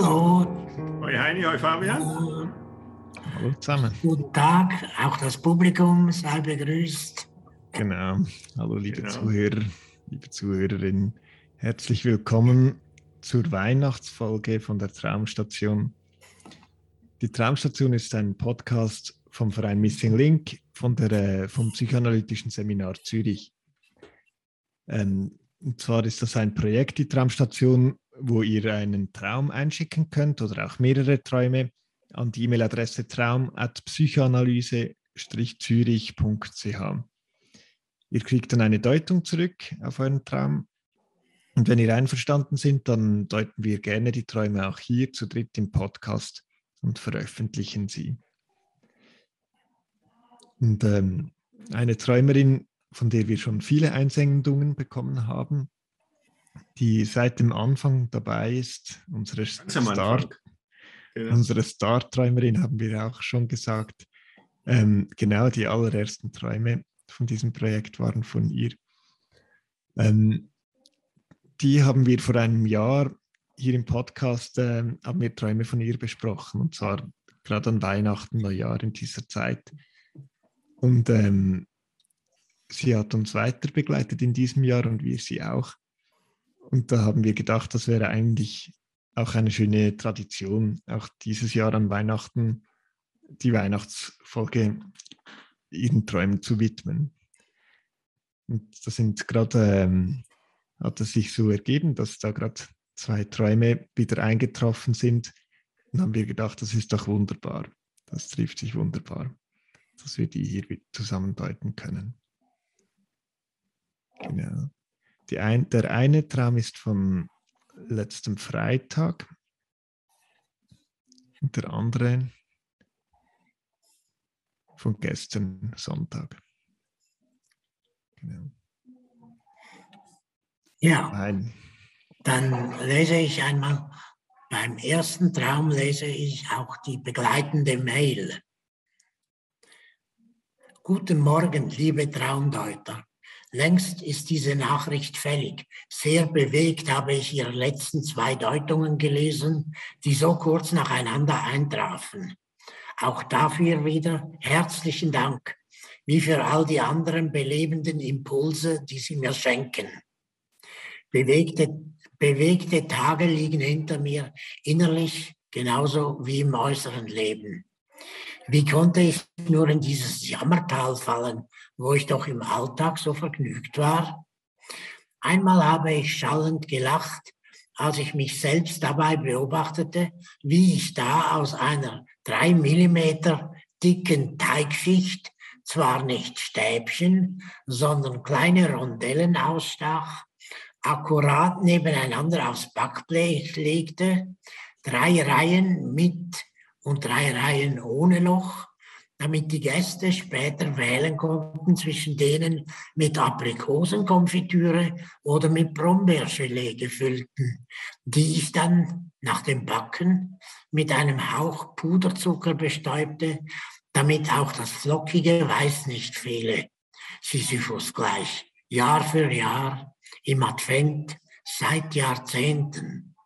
Hallo. Hoi Heini, hoi Fabian. Hallo zusammen. Guten Tag, auch das Publikum sei begrüßt. Genau. Hallo liebe Genau. Zuhörer, liebe Zuhörerinnen. Herzlich willkommen zur Weihnachtsfolge von der Traumstation. Die Traumstation ist ein Podcast vom Verein Missing Link von der, äh, vom Psychoanalytischen Seminar Zürich. Ähm, und zwar ist das ein Projekt, die Traumstation, wo ihr einen Traum einschicken könnt oder auch mehrere Träume an die E-Mail-Adresse traum.psychoanalyse-zürich.ch. Ihr kriegt dann eine Deutung zurück auf euren Traum. Und wenn ihr einverstanden seid, dann deuten wir gerne die Träume auch hier zu dritt im Podcast und veröffentlichen sie. Und ähm, eine Träumerin, von der wir schon viele Einsendungen bekommen haben, die seit dem Anfang dabei ist, unsere Star. Genau. unsere Star-Träumerin haben wir auch schon gesagt. Ähm, genau, die allerersten Träume von diesem Projekt waren von ihr. Ähm, die haben wir vor einem Jahr hier im Podcast, ähm, haben wir Träume von ihr besprochen, und zwar gerade an Weihnachten, Neujahr in dieser Zeit. Und ähm, sie hat uns weiter begleitet in diesem Jahr und wir sie auch. Und da haben wir gedacht, das wäre eigentlich auch eine schöne Tradition, auch dieses Jahr an Weihnachten die Weihnachtsfolge ihren Träumen zu widmen. Und das sind gerade, ähm, hat es sich so ergeben, dass da gerade zwei Träume wieder eingetroffen sind. Und haben wir gedacht, das ist doch wunderbar. Das trifft sich wunderbar, dass wir die hier zusammen deuten können. Genau. Ein, der eine Traum ist von letztem Freitag und der andere von gestern Sonntag. Genau. Ja, Nein. dann lese ich einmal, beim ersten Traum lese ich auch die begleitende Mail. Guten Morgen, liebe Traumdeuter. Längst ist diese Nachricht fällig. Sehr bewegt habe ich Ihre letzten zwei Deutungen gelesen, die so kurz nacheinander eintrafen. Auch dafür wieder herzlichen Dank, wie für all die anderen belebenden Impulse, die Sie mir schenken. Bewegte, bewegte Tage liegen hinter mir, innerlich genauso wie im äußeren Leben. Wie konnte ich nur in dieses Jammertal fallen, wo ich doch im Alltag so vergnügt war? Einmal habe ich schallend gelacht, als ich mich selbst dabei beobachtete, wie ich da aus einer drei Millimeter dicken Teigschicht zwar nicht Stäbchen, sondern kleine Rondellen ausstach, akkurat nebeneinander aufs Backblech legte, drei Reihen mit und drei Reihen ohne Loch, damit die Gäste später wählen konnten zwischen denen mit Aprikosenkonfitüre oder mit Brombeergelee gefüllten, die ich dann nach dem Backen mit einem Hauch Puderzucker bestäubte, damit auch das flockige Weiß nicht fehle. Sisyphus gleich, Jahr für Jahr, im Advent, seit Jahrzehnten.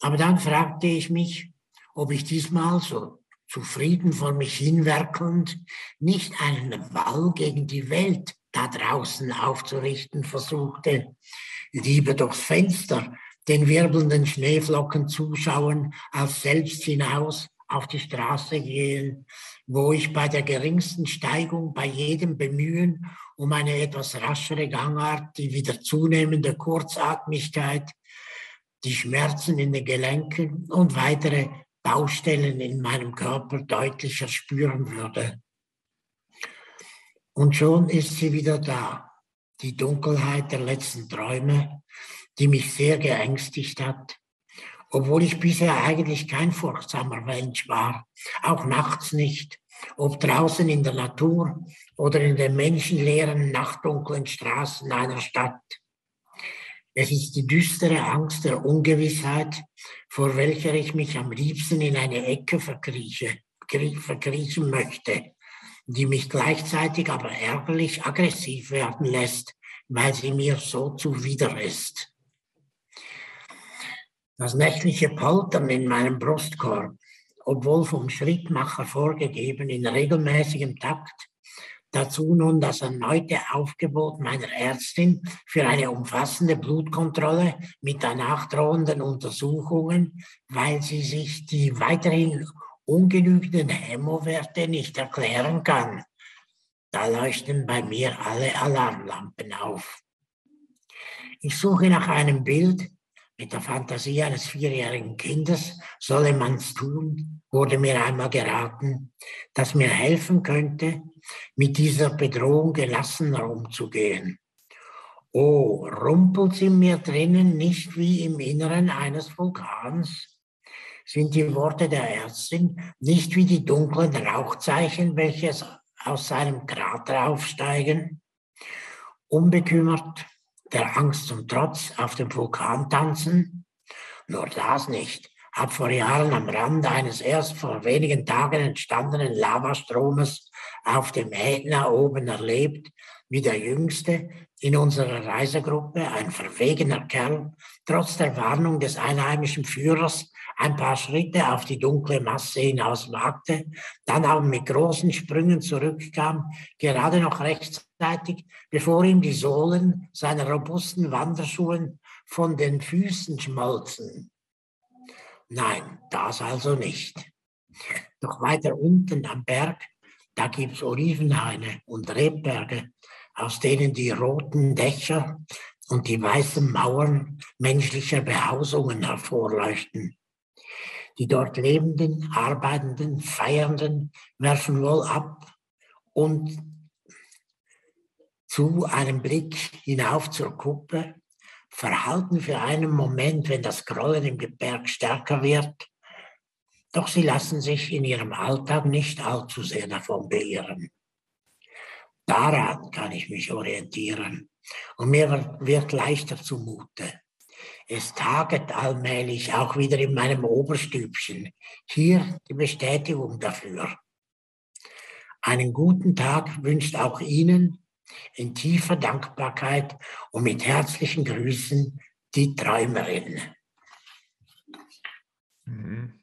Aber dann fragte ich mich, ob ich diesmal so zufrieden vor mich hinwerkelnd nicht einen Wall gegen die Welt da draußen aufzurichten versuchte, lieber durchs Fenster den wirbelnden Schneeflocken zuschauen, als selbst hinaus auf die Straße gehen, wo ich bei der geringsten Steigung, bei jedem Bemühen um eine etwas raschere Gangart, die wieder zunehmende Kurzatmigkeit, die Schmerzen in den Gelenken und weitere Baustellen in meinem Körper deutlicher spüren würde. Und schon ist sie wieder da, die Dunkelheit der letzten Träume, die mich sehr geängstigt hat obwohl ich bisher eigentlich kein furchtsamer Mensch war, auch nachts nicht, ob draußen in der Natur oder in den menschenleeren, nachtdunklen Straßen einer Stadt. Es ist die düstere Angst der Ungewissheit, vor welcher ich mich am liebsten in eine Ecke verkrieche, verkriechen möchte, die mich gleichzeitig aber ärgerlich aggressiv werden lässt, weil sie mir so zuwider ist. Das nächtliche Poltern in meinem Brustkorb, obwohl vom Schrittmacher vorgegeben in regelmäßigem Takt, dazu nun das erneute Aufgebot meiner Ärztin für eine umfassende Blutkontrolle mit danach drohenden Untersuchungen, weil sie sich die weiterhin ungenügenden Hämowerte nicht erklären kann. Da leuchten bei mir alle Alarmlampen auf. Ich suche nach einem Bild, mit der Fantasie eines vierjährigen Kindes solle man's tun, wurde mir einmal geraten, das mir helfen könnte, mit dieser Bedrohung gelassener umzugehen. Oh, rumpelt sie mir drinnen nicht wie im Inneren eines Vulkans? Sind die Worte der Ärztin nicht wie die dunklen Rauchzeichen, welche aus seinem Krater aufsteigen? Unbekümmert der Angst zum Trotz auf dem Vulkan tanzen? Nur das nicht. Hab vor Jahren am Rand eines erst vor wenigen Tagen entstandenen Lavastromes auf dem Ätna oben erlebt, wie der Jüngste in unserer Reisegruppe, ein verwegener Kerl, trotz der Warnung des einheimischen Führers ein paar Schritte auf die dunkle Masse hinaus wagte, dann aber mit großen Sprüngen zurückkam, gerade noch rechtzeitig, bevor ihm die Sohlen seiner robusten Wanderschuhen von den Füßen schmolzen. Nein, das also nicht. Doch weiter unten am Berg, da gibt's Olivenhaine und Rebberge, aus denen die roten Dächer und die weißen Mauern menschlicher Behausungen hervorleuchten. Die dort lebenden, arbeitenden, feiernden werfen wohl ab und zu einem Blick hinauf zur Kuppe, verhalten für einen Moment, wenn das Grollen im Gebirg stärker wird, doch sie lassen sich in ihrem Alltag nicht allzu sehr davon beirren. Daran kann ich mich orientieren und mir wird leichter zumute. Es taget allmählich auch wieder in meinem Oberstübchen. Hier die Bestätigung dafür. Einen guten Tag wünscht auch Ihnen in tiefer Dankbarkeit und mit herzlichen Grüßen die Träumerin. Mhm.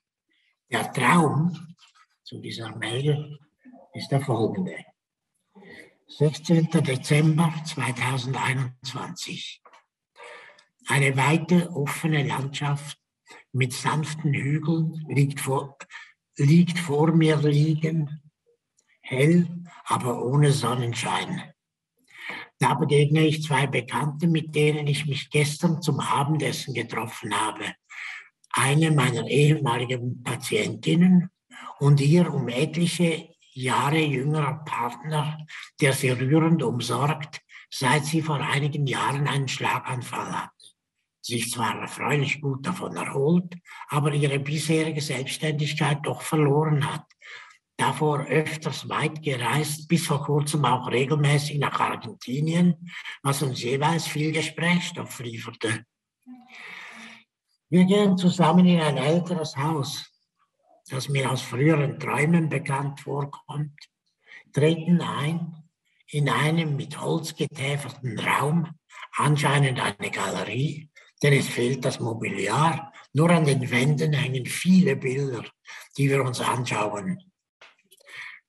Der Traum zu dieser Mail ist der folgende. 16. Dezember 2021. Eine weite, offene Landschaft mit sanften Hügeln liegt vor, liegt vor mir liegen, hell, aber ohne Sonnenschein. Da begegne ich zwei Bekannte, mit denen ich mich gestern zum Abendessen getroffen habe. Eine meiner ehemaligen Patientinnen und ihr um etliche Jahre jüngerer Partner, der sie rührend umsorgt, seit sie vor einigen Jahren einen Schlaganfall hatte sich zwar erfreulich gut davon erholt, aber ihre bisherige Selbstständigkeit doch verloren hat. Davor öfters weit gereist, bis vor kurzem auch regelmäßig nach Argentinien, was uns jeweils viel Gesprächsstoff lieferte. Wir gehen zusammen in ein älteres Haus, das mir aus früheren Träumen bekannt vorkommt, treten ein in einem mit Holz getäferten Raum, anscheinend eine Galerie, denn es fehlt das Mobiliar. Nur an den Wänden hängen viele Bilder, die wir uns anschauen.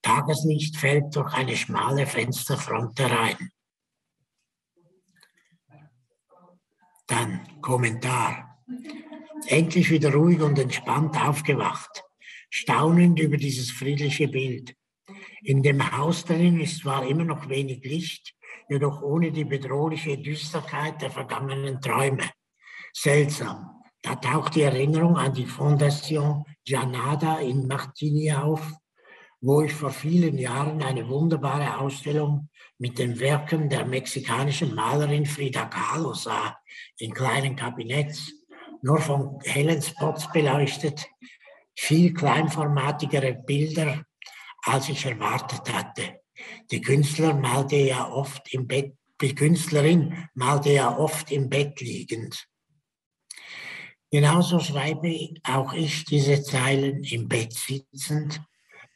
Tageslicht fällt durch eine schmale Fensterfront herein. Dann Kommentar. Endlich wieder ruhig und entspannt aufgewacht, staunend über dieses friedliche Bild. In dem Haus drin ist zwar immer noch wenig Licht, jedoch ohne die bedrohliche Düsterkeit der vergangenen Träume seltsam. Da taucht die Erinnerung an die Fondation Janada in Martini auf, wo ich vor vielen Jahren eine wunderbare Ausstellung mit den Werken der mexikanischen Malerin Frida Kahlo sah, in kleinen Kabinetts, nur von hellen Spots beleuchtet, viel kleinformatigere Bilder, als ich erwartet hatte. Die Künstler malte ja oft im Bett, die Künstlerin malte ja oft im Bett liegend. Genauso schreibe auch ich diese Zeilen im Bett sitzend,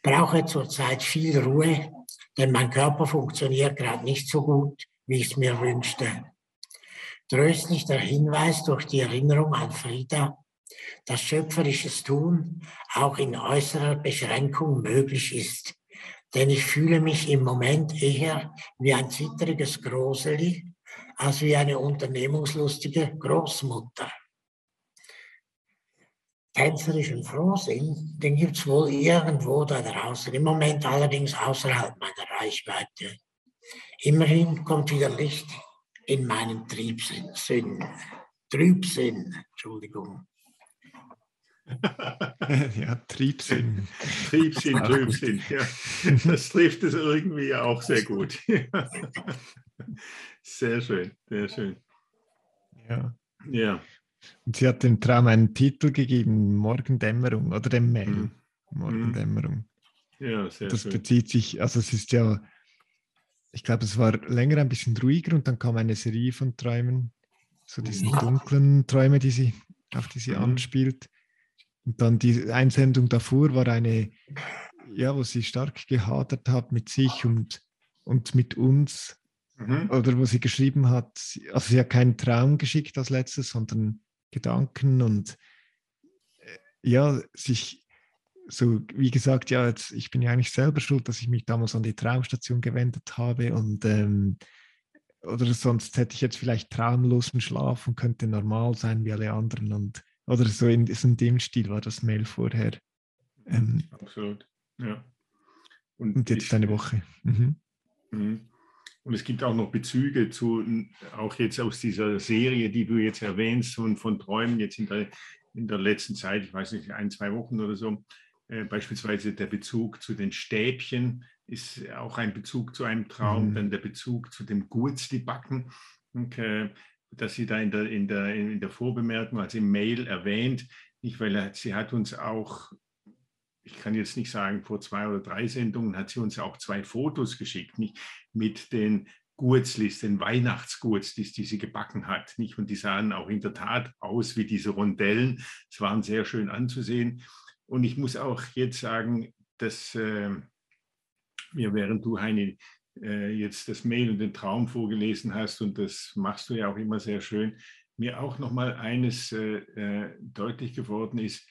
brauche zurzeit viel Ruhe, denn mein Körper funktioniert gerade nicht so gut, wie ich es mir wünschte. Tröstlich der Hinweis durch die Erinnerung an Frieda, dass schöpferisches Tun auch in äußerer Beschränkung möglich ist. Denn ich fühle mich im Moment eher wie ein zittriges Groseli als wie eine unternehmungslustige Großmutter. Tänzerischen Frohsinn, den gibt es wohl irgendwo da draußen, im Moment allerdings außerhalb meiner Reichweite. Immerhin kommt wieder Licht in meinen Triebsinn, Sinn, Trübsinn, Entschuldigung. ja, Triebsinn. Triebsinn, Trübsinn, ja. Das trifft es irgendwie auch sehr gut. sehr schön, sehr schön. Ja. Ja. Und sie hat dem Traum einen Titel gegeben, Morgendämmerung oder dem Mail. Mhm. Morgendämmerung. Ja, sehr das schön. bezieht sich, also es ist ja, ich glaube, es war länger ein bisschen ruhiger und dann kam eine Serie von Träumen, so diese Ja. dunklen Träume, die sie, auf die sie Mhm. anspielt. Und dann die Einsendung davor war eine, ja, wo sie stark gehadert hat mit sich und, und mit uns. Mhm. Oder wo sie geschrieben hat, also sie hat keinen Traum geschickt als letztes, sondern Gedanken und äh, ja, sich so, wie gesagt, ja, jetzt, ich bin ja eigentlich selber schuld, dass ich mich damals an die Traumstation gewendet habe und ähm, oder sonst hätte ich jetzt vielleicht traumlosen Schlaf und könnte normal sein wie alle anderen und oder so in, so in dem Stil war das Mail vorher. Ähm, Absolut. Ja. und jetzt ich- eine Woche. Mhm. Mhm. Und es gibt auch noch Bezüge zu, auch jetzt aus dieser Serie, die du jetzt erwähnst, von, von Träumen jetzt in der, in der letzten Zeit, ich weiß nicht, ein, zwei Wochen oder so. Äh, beispielsweise der Bezug zu den Stäbchen ist auch ein Bezug zu einem Traum, Mhm. dann der Bezug zu dem Gurzli-Backen, und, äh, dass sie da in der, in, der, in der Vorbemerkung, also im Mail erwähnt, nicht, weil sie hat uns auch ich kann jetzt nicht sagen, vor zwei oder drei Sendungen hat sie uns auch zwei Fotos geschickt, nicht mit den Gurzlis, den Weihnachtsgurzlis, die sie gebacken hat, nicht? Und die sahen auch in der Tat aus wie diese Rondellen. Es waren sehr schön anzusehen. Und ich muss auch jetzt sagen, dass äh, mir, während du, Heini, äh, jetzt das Mail und den Traum vorgelesen hast, und das machst du ja auch immer sehr schön, mir auch nochmal eines äh, äh, deutlich geworden ist,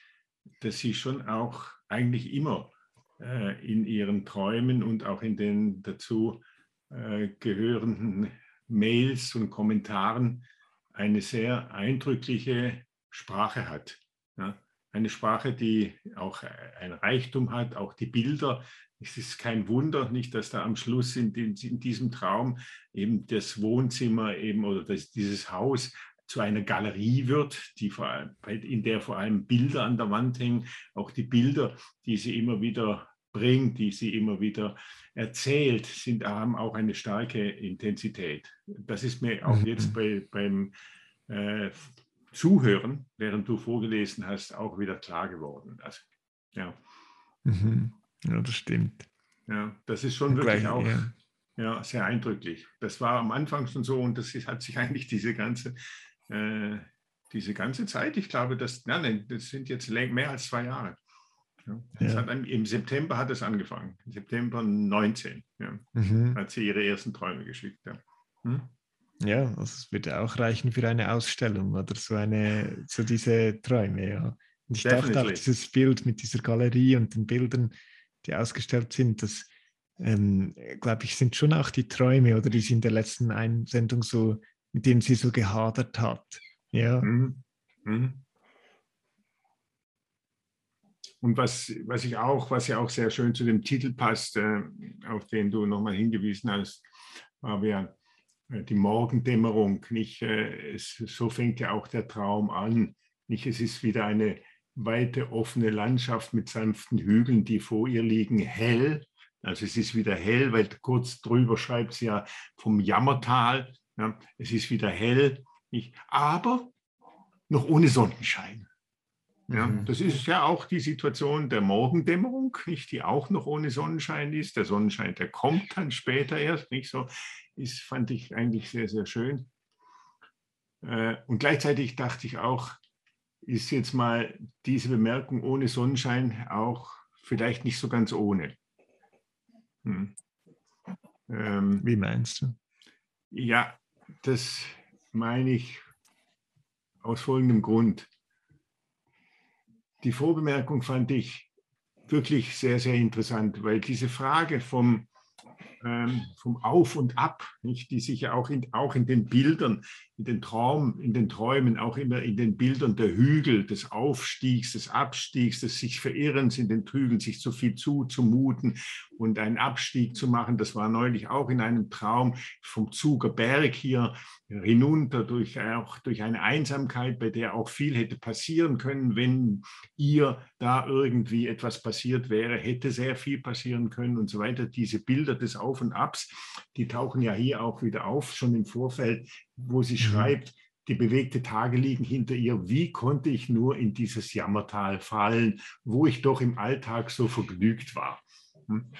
dass sie schon auch eigentlich immer äh, in ihren Träumen und auch in den dazu äh, gehörenden Mails und Kommentaren eine sehr eindrückliche Sprache hat. Ja? Eine Sprache, die auch ein Reichtum hat, auch die Bilder. Es ist kein Wunder, nicht, dass da am Schluss in, den, in diesem Traum eben das Wohnzimmer eben oder das, dieses Haus zu einer Galerie wird, die vor allem, in der vor allem Bilder an der Wand hängen, auch die Bilder, die sie immer wieder bringt, die sie immer wieder erzählt, sind, haben auch eine starke Intensität. Das ist mir auch Mhm. jetzt bei, beim äh, Zuhören, während du vorgelesen hast, auch wieder klar geworden. Also, ja, Mhm. Ja, das stimmt. ja, das ist schon Und wirklich gleich, auch ja. ja, sehr eindrücklich. Das war am Anfang schon so und das ist, hat sich eigentlich diese ganze, äh, diese ganze Zeit, ich glaube, das, nein, nein, das sind jetzt mehr als zwei Jahre. Ja. Ja. Hat, Im September hat es angefangen, im September 19, ja, Mhm. hat sie ihre ersten Träume geschickt. Ja. Hm? Ja, also es würde auch reichen für eine Ausstellung oder so eine, so diese Träume, ja. Und ich dachte auch, Definitely. dieses Bild mit dieser Galerie und den Bildern, die ausgestellt sind, das, ähm, glaube ich, sind schon auch die Träume oder die sie in der letzten Einsendung so, mit denen sie so gehadert hat. Ja, Mhm. Mhm. Und was, was ich auch, was ja auch sehr schön zu dem Titel passt, äh, auf den du nochmal hingewiesen hast, war ja äh, die Morgendämmerung. Nicht, äh, es, so fängt ja auch der Traum an. Nicht, es ist wieder eine weite offene Landschaft mit sanften Hügeln, die vor ihr liegen, hell. Also es ist wieder hell, weil kurz drüber schreibt sie ja vom Jammertal. Ja, es ist wieder hell. Nicht, aber noch ohne Sonnenschein. Ja, mhm. Das ist ja auch die Situation der Morgendämmerung, nicht, die auch noch ohne Sonnenschein ist. Der Sonnenschein, der kommt dann später erst, nicht so. Ist, fand ich eigentlich sehr, sehr schön. Äh, und gleichzeitig dachte ich auch, ist jetzt mal diese Bemerkung ohne Sonnenschein auch vielleicht nicht so ganz ohne. Hm. Ähm, Wie meinst du? Ja, das meine ich aus folgendem Grund. Die Vorbemerkung fand ich wirklich sehr, sehr interessant, weil diese Frage vom ähm, vom Auf und Ab, nicht, die sich ja auch in, auch in den Bildern, in den Traum, in den Träumen, auch immer in den Bildern der Hügel, des Aufstiegs, des Abstiegs, des sich Verirrens in den Hügeln, sich zu viel zuzumuten und einen Abstieg zu machen. Das war neulich auch in einem Traum vom Zuger Berg hier hinunter durch auch durch eine Einsamkeit, bei der auch viel hätte passieren können, wenn ihr da irgendwie etwas passiert wäre, hätte sehr viel passieren können und so weiter. Diese Bilder des Auf und Abs, die tauchen ja hier auch wieder auf, schon im Vorfeld, wo sie mhm. schreibt, die bewegte Tage liegen hinter ihr. Wie konnte ich nur in dieses Jammertal fallen, wo ich doch im Alltag so vergnügt war? Hm?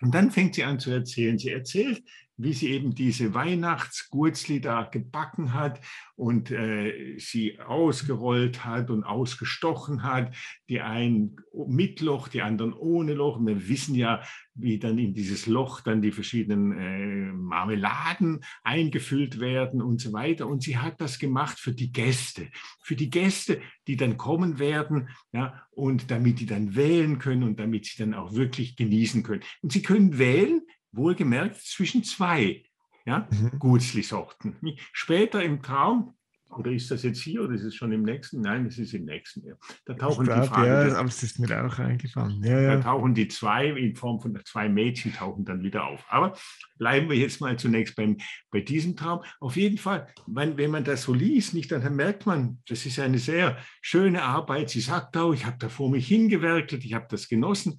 Und dann fängt sie an zu erzählen. Sie erzählt, wie sie eben diese Weihnachtsgurzli da gebacken hat und äh, sie ausgerollt hat und ausgestochen hat. Die einen mit Loch, die anderen ohne Loch. Und wir wissen ja, wie dann in dieses Loch dann die verschiedenen äh, Marmeladen eingefüllt werden und so weiter. Und sie hat das gemacht für die Gäste, für die Gäste, die dann kommen werden, ja, und damit die dann wählen können und damit sie dann auch wirklich genießen können. Und sie können wählen, wohlgemerkt zwischen zwei ja, mhm. Gutsli-Sorten. Später im Traum, oder ist das jetzt hier oder ist es schon im nächsten? Nein, es ist im nächsten. Ja. Da tauchen glaub, die Fragen, ja, aber es ist mir auch eingefallen. Ja, ja. Da tauchen die zwei in Form von zwei Mädchen tauchen dann wieder auf. Aber bleiben wir jetzt mal zunächst beim, bei diesem Traum. Auf jeden Fall, wenn, wenn man das so liest, nicht, dann merkt man, das ist eine sehr schöne Arbeit. Sie sagt auch, ich habe da vor mich hingewerkelt, ich habe das genossen.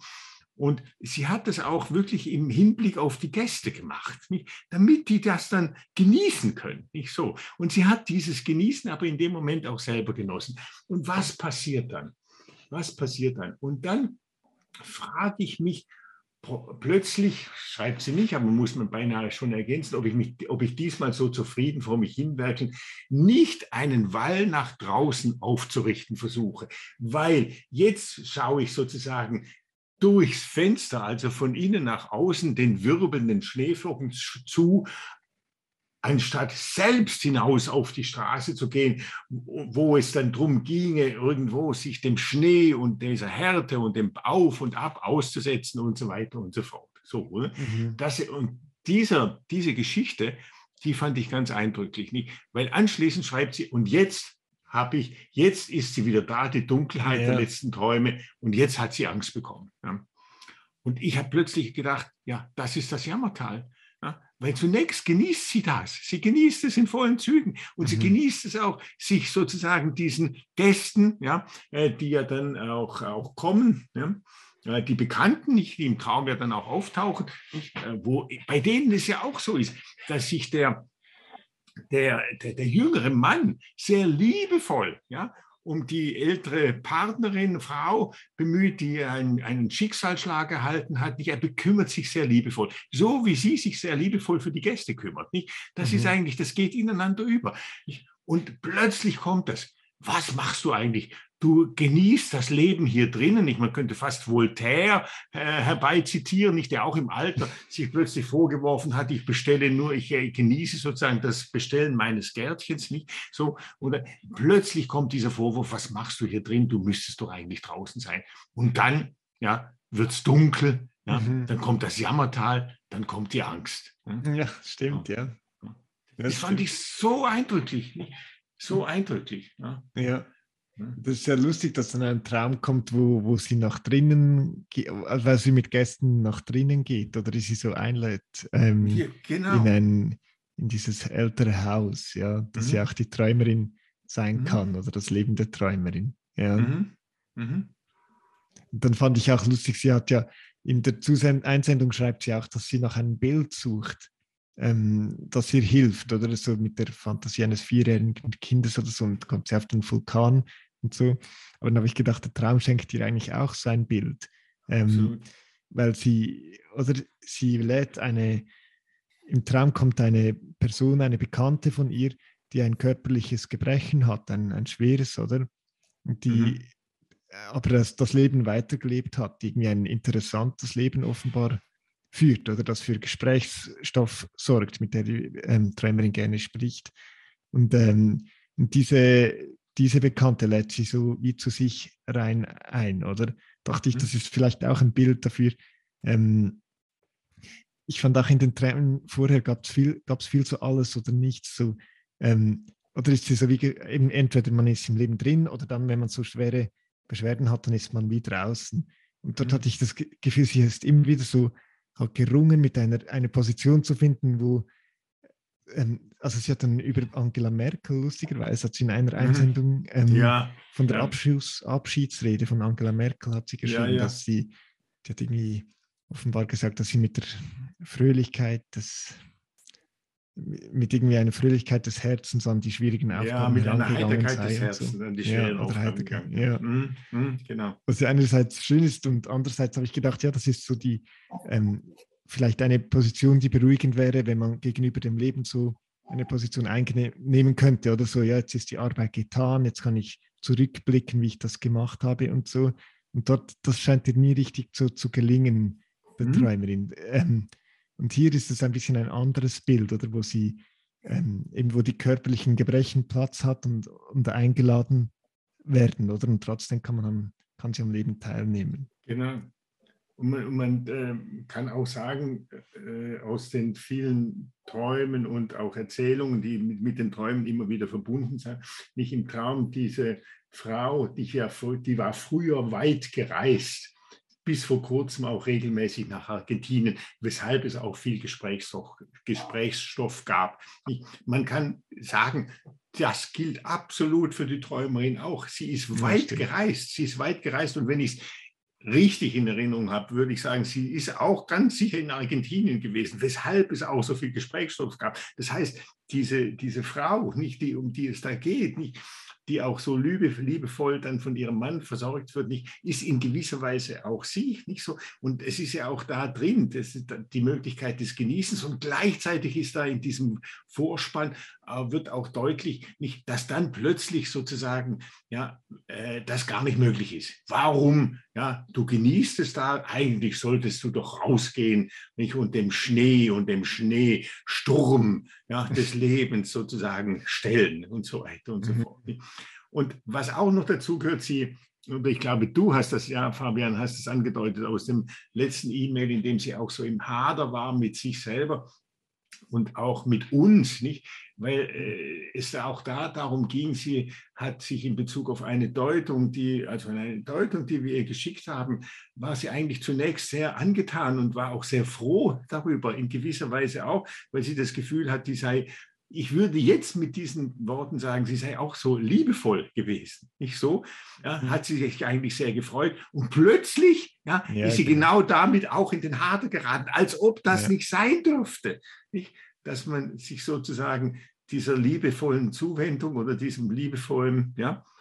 Und sie hat das auch wirklich im Hinblick auf die Gäste gemacht, nicht? damit die das dann genießen können. Nicht so. Und sie hat dieses Genießen aber in dem Moment auch selber genossen. Und was passiert dann? Was passiert dann? Und dann frage ich mich, plötzlich, schreibt sie nicht, aber muss man beinahe schon ergänzen, ob ich, mich, ob ich diesmal so zufrieden vor mich hinwerkeln, nicht einen Wall nach draußen aufzurichten versuche. Weil jetzt schaue ich sozusagen durchs Fenster, also von innen nach außen, den wirbelnden Schneeflocken zu, anstatt selbst hinaus auf die Straße zu gehen, wo es dann darum ginge, irgendwo sich dem Schnee und dieser Härte und dem Auf und Ab auszusetzen und so weiter und so fort. So, mhm. das, und dieser, diese Geschichte, die fand ich ganz eindrücklich, nicht? weil anschließend schreibt sie, und jetzt habe ich, jetzt ist sie wieder da, die Dunkelheit ja. der letzten Träume und jetzt hat sie Angst bekommen. Ja. Und ich habe plötzlich gedacht, ja, das ist das Jammertal. Ja, weil zunächst genießt sie das. Sie genießt es in vollen Zügen und mhm. sie genießt es auch, sich sozusagen diesen Gästen, ja, äh, die ja dann auch, auch kommen, ja, äh, die Bekannten, die im Traum ja dann auch auftauchen, äh, wo, bei denen es ja auch so ist, dass sich der, der, der, der jüngere Mann sehr liebevoll ja, um die ältere Partnerin, Frau bemüht, die einen, einen Schicksalsschlag erhalten hat. Er bekümmert sich sehr liebevoll, so wie sie sich sehr liebevoll für die Gäste kümmert. Nicht? Das mhm. ist eigentlich, das geht ineinander über. Und plötzlich kommt das. Was machst du eigentlich? Du genießt das Leben hier drinnen. Ich, man könnte fast Voltaire äh, herbeizitieren, nicht der auch im Alter sich plötzlich vorgeworfen hat, ich bestelle nur, ich äh, genieße sozusagen das Bestellen meines Gärtchens nicht. So, oder plötzlich kommt dieser Vorwurf, was machst du hier drin? Du müsstest doch eigentlich draußen sein. Und dann, ja, wird es dunkel, ja, mhm. dann kommt das Jammertal, dann kommt die Angst. Ja, ja stimmt, ja. ja. Das, das fand ich so eindrücklich, so eindrücklich. Ja. ja. Das ist ja lustig, dass dann ein Traum kommt, wo, wo sie nach drinnen, also weil sie mit Gästen nach drinnen geht oder sie so einlädt ähm, ja, genau. in, ein, in dieses ältere Haus, ja, dass mhm. sie auch die Träumerin sein mhm. kann oder das Leben der Träumerin. Ja. Mhm. mhm. dann fand ich auch lustig, sie hat ja in der Zusend Einsendung schreibt sie auch, dass sie nach einem Bild sucht ähm, das ihr hilft, oder so mit der Fantasie eines vierjährigen Kindes oder so, und kommt sie auf den Vulkan und so. Aber dann habe ich gedacht, der Traum schenkt ihr eigentlich auch so ein Bild. Ähm, weil sie, oder sie lädt eine, im Traum kommt eine Person, eine Bekannte von ihr, die ein körperliches Gebrechen hat, ein, ein schweres, oder? Die mhm. aber das, das Leben weitergelebt hat, die irgendwie ein interessantes Leben offenbar führt oder das für Gesprächsstoff sorgt, mit der die ähm, Träumerin gerne spricht. Und, ähm, und diese, diese Bekannte lädt sie so wie zu sich rein ein, oder? Dachte ich, mhm. das ist vielleicht auch ein Bild dafür. Ähm, ich fand auch in den Träumen vorher gab es viel, gab's viel so alles oder nichts. So, ähm, oder ist es so wie eben entweder man ist im Leben drin oder dann, wenn man so schwere Beschwerden hat, dann ist man wie draußen. Und dort mhm. hatte ich das Gefühl, sie ist immer wieder so halt gerungen, mit einer eine Position zu finden, wo ähm, also sie hat dann über Angela Merkel, lustigerweise, hat sie in einer mhm. Einsendung ähm, ja, von der ja. Abschieds, Abschiedsrede von Angela Merkel hat sie geschrieben, ja, dass sie, die hat irgendwie offenbar gesagt, dass sie mit der Fröhlichkeit des mit irgendwie einer Fröhlichkeit des Herzens an die schwierigen Aufgaben ja, mit einer Heiterkeit des Herzens so. an die schweren ja, Aufgaben. Ja. Mm, mm, genau. Was ja einerseits schön ist und andererseits habe ich gedacht, ja, das ist so die ähm, vielleicht eine Position, die beruhigend wäre, wenn man gegenüber dem Leben so eine Position einnehmen könnte oder so, ja, jetzt ist die Arbeit getan, jetzt kann ich zurückblicken, wie ich das gemacht habe und so. Und dort, das scheint dir nie richtig so zu gelingen, der mhm. Träumerin. Ähm, und hier ist es ein bisschen ein anderes Bild, oder wo sie ähm, eben wo die körperlichen Gebrechen Platz hat und, und eingeladen werden, oder? Und trotzdem kann man am, kann sie am Leben teilnehmen. Genau. Und man, und man äh, kann auch sagen, äh, aus den vielen Träumen und auch Erzählungen, die mit, mit, den Träumen immer wieder verbunden sind, nicht im Traum diese Frau, die, ja, die war früher weit gereist bis vor kurzem auch regelmäßig nach Argentinien, weshalb es auch viel Gesprächsstoff, gab. Man kann sagen, das gilt absolut für die Träumerin auch. Sie ist weit gereist. Sie ist weit gereist. Und wenn ich es richtig in Erinnerung habe, würde ich sagen, sie ist auch ganz sicher in Argentinien gewesen, weshalb es auch so viel Gesprächsstoff gab. Das heißt, diese, diese Frau, nicht die, um die es da geht, nicht, die auch so liebe, liebevoll dann von ihrem Mann versorgt wird, nicht, ist in gewisser Weise auch sie, nicht so. Und es ist ja auch da drin, das die Möglichkeit des Genießens und gleichzeitig ist da in diesem Vorspann wird auch deutlich, nicht, dass dann plötzlich sozusagen ja, äh, das gar nicht möglich ist. Warum? Ja, du genießt es da, eigentlich solltest du doch rausgehen nicht, und dem Schnee und dem Schneesturm ja, des Lebens sozusagen stellen und so weiter und so mhm. fort. Und was auch noch dazu gehört, sie und ich glaube, du hast das ja, Fabian, hast es angedeutet aus dem letzten E-Mail, in dem sie auch so im Hader war mit sich selber und auch mit uns, nicht? Weil äh, es auch da darum ging, sie hat sich in Bezug auf eine Deutung, die, also eine Deutung, die wir ihr geschickt haben, war sie eigentlich zunächst sehr angetan und war auch sehr froh darüber, in gewisser Weise auch, weil sie das Gefühl hat, die sei ich würde jetzt mit diesen Worten sagen, sie sei auch so liebevoll gewesen. Nicht so? Ja, mhm. hat sie sich eigentlich sehr gefreut. Und plötzlich ja, ja ist sie genau. genau damit auch in den Hader geraten, als ob das nicht sein dürfte. Nicht? Dass man sich sozusagen dieser liebevollen Zuwendung oder diesem liebevollen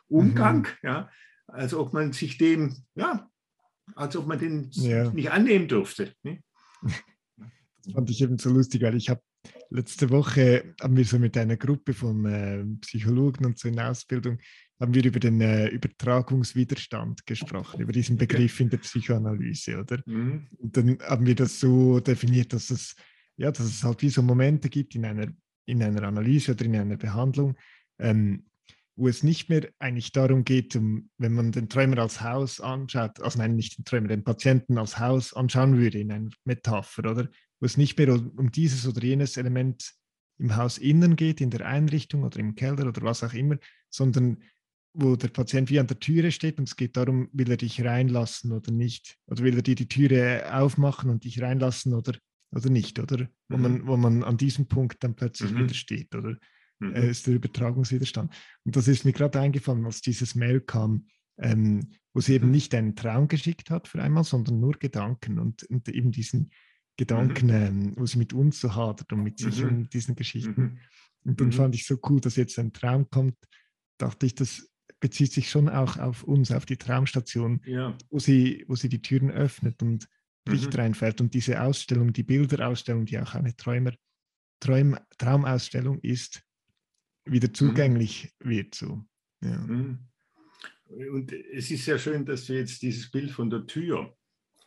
Umgang, mhm. als ob man sich dem, ja, als ob man den nicht annehmen dürfte. Nicht? Das fand ich eben so lustig, weil ich habe letzte Woche haben wir so mit einer Gruppe von äh, Psychologen und so in Ausbildung haben wir über den äh, Übertragungswiderstand gesprochen, über diesen Begriff in der Psychoanalyse, oder? Mhm. Und dann haben wir das so definiert, dass es, ja, dass es halt wie so Momente gibt in einer, in einer Analyse oder in einer Behandlung, ähm, wo es nicht mehr eigentlich darum geht, um, wenn man den Träumer als Haus anschaut, also nein, nicht den Träumer, den Patienten als Haus anschauen würde in einer Metapher, oder? Wo es nicht mehr um dieses oder jenes Element im Haus innen geht, in der Einrichtung oder im Keller oder was auch immer, sondern wo der Patient wie an der Türe steht und es geht darum, will er dich reinlassen oder nicht? Oder will er dir die Türe aufmachen und dich reinlassen oder, oder nicht? Oder wo, mhm. man, wo man an diesem Punkt dann plötzlich mhm. wieder steht, oder mhm. äh, ist der Übertragungswiderstand. Und das ist mir gerade eingefallen, als dieses Mail kam, ähm, wo sie eben mhm. nicht einen Traum geschickt hat für einmal, sondern nur Gedanken und, und eben diesen Gedanken, mhm. ähm, wo sie mit uns so hadert und mit sich mhm. und diesen Geschichten. Mhm. Und dann mhm. fand ich so cool, dass jetzt ein Traum kommt, dachte ich, das bezieht sich schon auch auf uns, auf die Traumstation, ja. wo, sie, wo sie die Türen öffnet und Licht mhm. reinfällt. Und diese Ausstellung, die Bilderausstellung, die auch eine Träumer, Träum, Traumausstellung ist, wieder zugänglich wird. So. Ja. Und es ist sehr schön, dass du jetzt dieses Bild von der Tür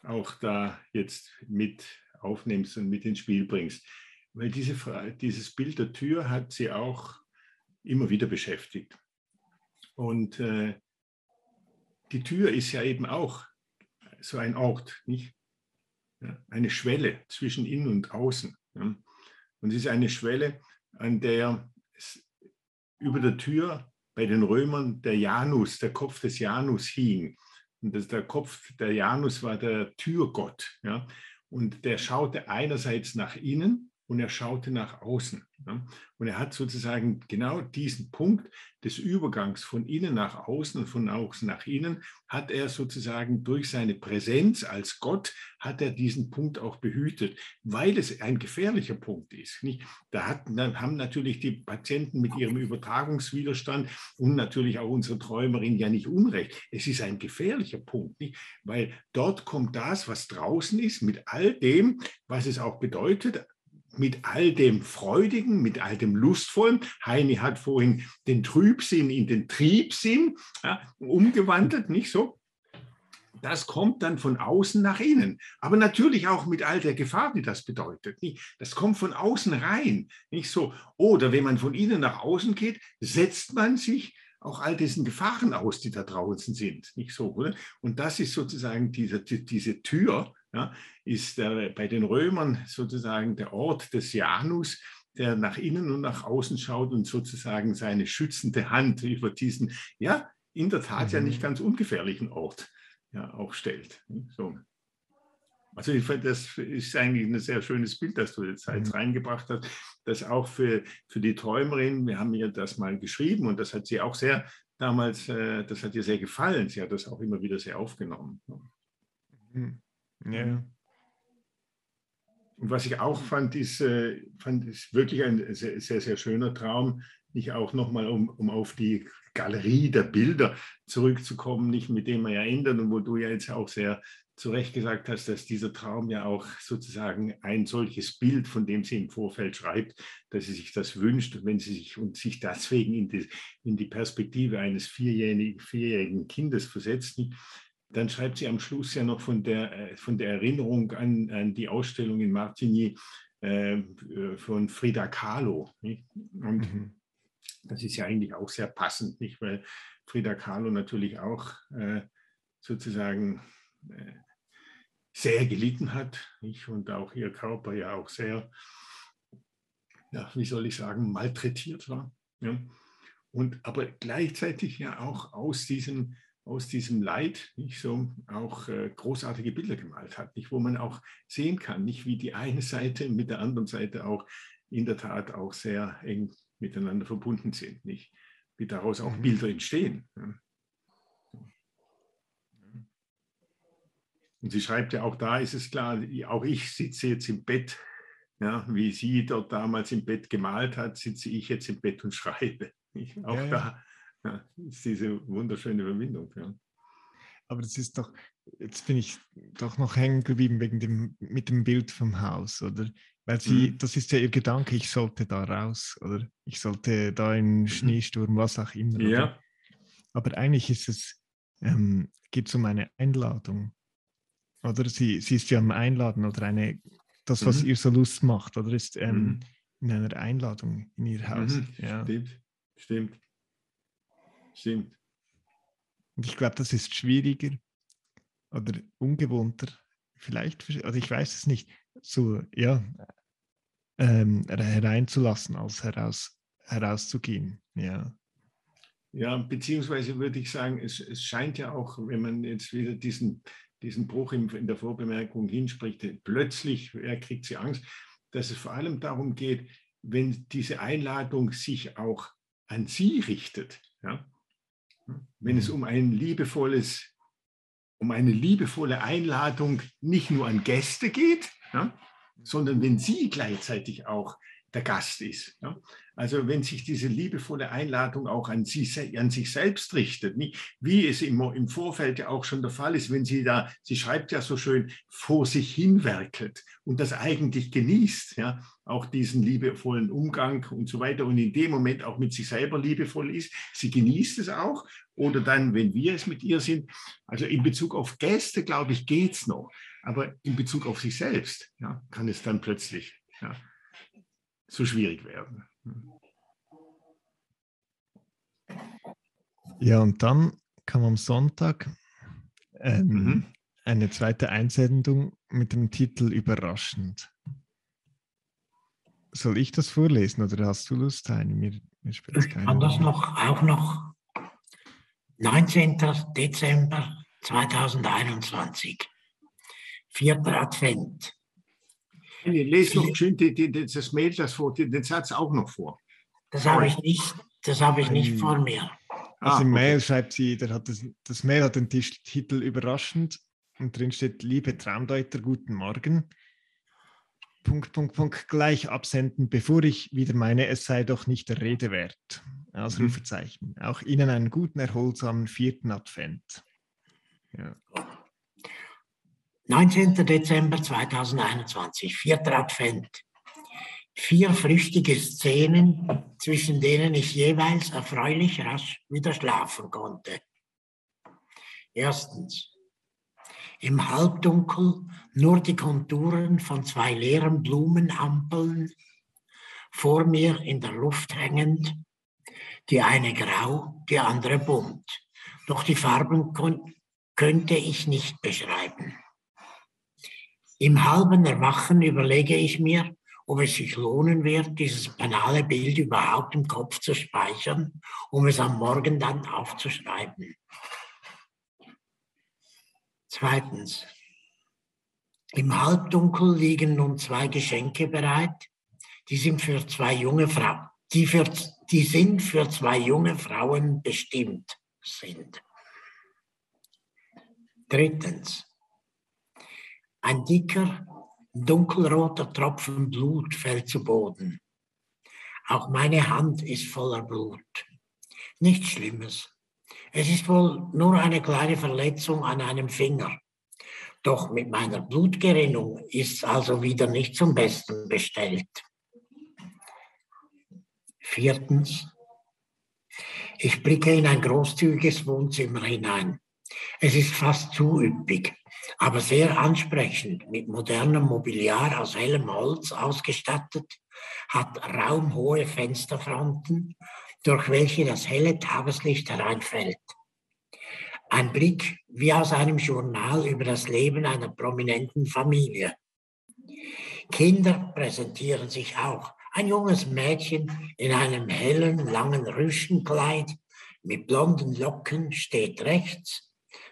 auch da jetzt mit aufnimmst und mit ins Spiel bringst. Weil diese, dieses Bild der Tür hat sie auch immer wieder beschäftigt. Und äh, die Tür ist ja eben auch so ein Ort, nicht? Ja, eine Schwelle zwischen innen und außen. Ja? Und es ist eine Schwelle, an der über der Tür bei den Römern der Janus, der Kopf des Janus hing. Und das, der Kopf der Janus war der Türgott. Ja? Und der schaute einerseits nach innen und er schaute nach außen. Und er hat sozusagen genau diesen Punkt des Übergangs von innen nach außen und von außen nach innen, hat er sozusagen durch seine Präsenz als Gott, hat er diesen Punkt auch behütet, weil es ein gefährlicher Punkt ist. Nicht? Da hat, haben natürlich die Patienten mit ihrem Übertragungswiderstand und natürlich auch unsere Träumerin ja nicht unrecht. Es ist ein gefährlicher Punkt, nicht? weil dort kommt das, was draußen ist, mit all dem, was es auch bedeutet, mit all dem Freudigen, mit all dem Lustvollen. Heini hat vorhin den Trübsinn in den Triebsinn ja, umgewandelt, nicht so? Das kommt dann von außen nach innen. Aber natürlich auch mit all der Gefahr, die das bedeutet. Das kommt von außen rein. Nicht so. Oder wenn man von innen nach außen geht, setzt man sich auch all diesen Gefahren aus, die da draußen sind. Nicht so, oder? Und das ist sozusagen diese, diese Tür, ja, ist der, bei den Römern sozusagen der Ort des Janus, der nach innen und nach außen schaut und sozusagen seine schützende Hand über diesen, ja, in der Tat mhm. ja nicht ganz ungefährlichen Ort ja, auch stellt. So. Also ich finde, das ist eigentlich ein sehr schönes Bild, das du jetzt mhm. reingebracht hast, das auch für, für die Träumerin, wir haben ihr das mal geschrieben und das hat sie auch sehr damals, äh, das hat ihr sehr gefallen. Sie hat das auch immer wieder sehr aufgenommen. Mhm. Ja. Und was ich auch fand, ist, äh, fand, ist wirklich ein sehr, sehr, sehr schöner Traum. Nicht auch nochmal, um, um auf die Galerie der Bilder zurückzukommen, nicht mit dem wir ja ändern und wo du ja jetzt auch sehr zu Recht gesagt hast, dass dieser Traum ja auch sozusagen ein solches Bild, von dem sie im Vorfeld schreibt, dass sie sich das wünscht, wenn sie sich und sich deswegen in die, in die Perspektive eines vierjährigen, vierjährigen Kindes versetzt, dann schreibt sie am Schluss ja noch von der, äh, von der Erinnerung an, an die Ausstellung in Martigny äh, von Frida Kahlo. Nicht? Und mhm. das ist ja eigentlich auch sehr passend, nicht? weil Frida Kahlo natürlich auch äh, sozusagen äh, sehr gelitten hat nicht? und auch ihr Körper ja auch sehr, ja, wie soll ich sagen, malträtiert war. Ja? Und aber gleichzeitig ja auch aus diesem aus diesem Leid nicht so auch äh, großartige Bilder gemalt hat, nicht, wo man auch sehen kann, nicht wie die eine Seite mit der anderen Seite auch in der Tat auch sehr eng miteinander verbunden sind, nicht wie daraus auch mhm. Bilder entstehen. Und sie schreibt ja auch da, ist es klar, auch ich sitze jetzt im Bett, ja, wie sie dort damals im Bett gemalt hat, sitze ich jetzt im Bett und schreibe. Nicht? Auch ja, da ja, ist diese wunderschöne Verbindung. Ja. Aber das ist doch, jetzt bin ich doch noch hängen geblieben wegen dem, mit dem Bild vom Haus, oder? Weil sie, mhm. das ist ja ihr Gedanke, ich sollte da raus, oder ich sollte da in mhm. Schneesturm, was auch immer. Ja. Oder? Aber eigentlich ist es, ähm, geht es um eine Einladung. Oder sie, sie ist ja am Einladen oder eine, das, was mhm. ihr so Lust macht, oder ist ähm, mhm. in einer Einladung in ihr Haus. Mhm. Ja. Stimmt, stimmt. Stimmt. Und ich glaube, das ist schwieriger oder ungewohnter, vielleicht, also ich weiß es nicht, so, ja, ähm, hereinzulassen, als heraus, herauszugehen, ja. Ja, beziehungsweise würde ich sagen, es, es scheint ja auch, wenn man jetzt wieder diesen, diesen Bruch in, in der Vorbemerkung hinspricht, plötzlich, er kriegt sie Angst, dass es vor allem darum geht, wenn diese Einladung sich auch an sie richtet. Ja? Wenn es um ein liebevolles, um eine liebevolle Einladung nicht nur an Gäste geht, ja, sondern wenn sie gleichzeitig auch der Gast ist. Ja? Also wenn sich diese liebevolle Einladung auch an, sie, an sich selbst richtet, nicht? wie es im, im Vorfeld ja auch schon der Fall ist, wenn sie da, sie schreibt ja so schön, vor sich hinwerkelt und das eigentlich genießt, ja, auch diesen liebevollen Umgang und so weiter und in dem Moment auch mit sich selber liebevoll ist, sie genießt es auch oder dann, wenn wir es mit ihr sind, also in Bezug auf Gäste, glaube ich, geht es noch, aber in Bezug auf sich selbst ja, kann es dann plötzlich ja, so schwierig werden. Ja, und dann kam am Sonntag ähm, mhm. eine zweite Einsendung mit dem Titel Überraschend. Soll ich das vorlesen oder hast du Lust, Heini? Mir, mir ich kann das noch, auch noch. 19. Dezember 2021. Vierter Advent. Lese noch schön die, die, das Mail, das vor, den Satz auch noch vor. Das habe ich nicht, das habe ich nicht vor mir. Also im ah, Mail schreibt sie, der hat das, das Mail hat den Titel überraschend und drin steht, liebe Traumdeuter, guten Morgen. Punkt, Punkt, Punkt, gleich absenden, bevor ich wieder meine, es sei doch nicht der Rede wert. Ausrufezeichen. Mhm. Auch Ihnen einen guten, erholsamen vierten Advent. Ja. 19. Dezember 2021, vierter Advent. Vier flüchtige Szenen, zwischen denen ich jeweils erfreulich rasch wieder schlafen konnte. Erstens. Im Halbdunkel nur die Konturen von zwei leeren Blumenampeln, vor mir in der Luft hängend, die eine grau, die andere bunt. Doch die Farben könnte ich nicht beschreiben. Im halben Erwachen überlege ich mir, ob es sich lohnen wird, dieses banale Bild überhaupt im Kopf zu speichern, um es am Morgen dann aufzuschreiben. Zweitens. Im Halbdunkel liegen nun zwei Geschenke bereit. Die sind für zwei junge Frauen, die, für, die sind für zwei junge Frauen bestimmt sind. Drittens. Ein dicker, dunkelroter Tropfen Blut fällt zu Boden. Auch meine Hand ist voller Blut. Nichts Schlimmes. Es ist wohl nur eine kleine Verletzung an einem Finger. Doch mit meiner Blutgerinnung ist es also wieder nicht zum Besten bestellt. Viertens. Ich blicke in ein großzügiges Wohnzimmer hinein. Es ist fast zu üppig aber sehr ansprechend, mit modernem Mobiliar aus hellem Holz ausgestattet, hat raumhohe Fensterfronten, durch welche das helle Tageslicht hereinfällt. Ein Blick wie aus einem Journal über das Leben einer prominenten Familie. Kinder präsentieren sich auch. Ein junges Mädchen in einem hellen, langen Rüschenkleid mit blonden Locken steht rechts,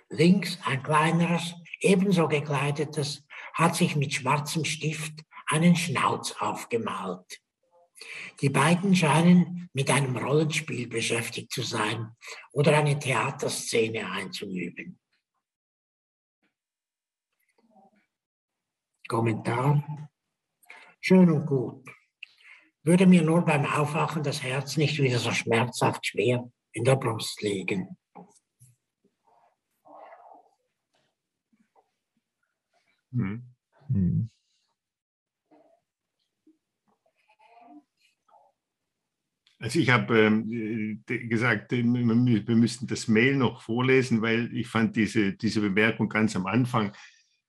links ein kleineres, ebenso gekleidetes, hat sich mit schwarzem Stift einen Schnauz aufgemalt. Die beiden scheinen mit einem Rollenspiel beschäftigt zu sein oder eine Theaterszene einzuüben. Kommentar. Schön und gut. Würde mir nur beim Aufwachen das Herz nicht wieder so schmerzhaft schwer in der Brust liegen. Mhm. Mhm. Also ich habe ähm, gesagt, wir müssten das Mail noch vorlesen, weil ich fand diese, diese Bemerkung ganz am Anfang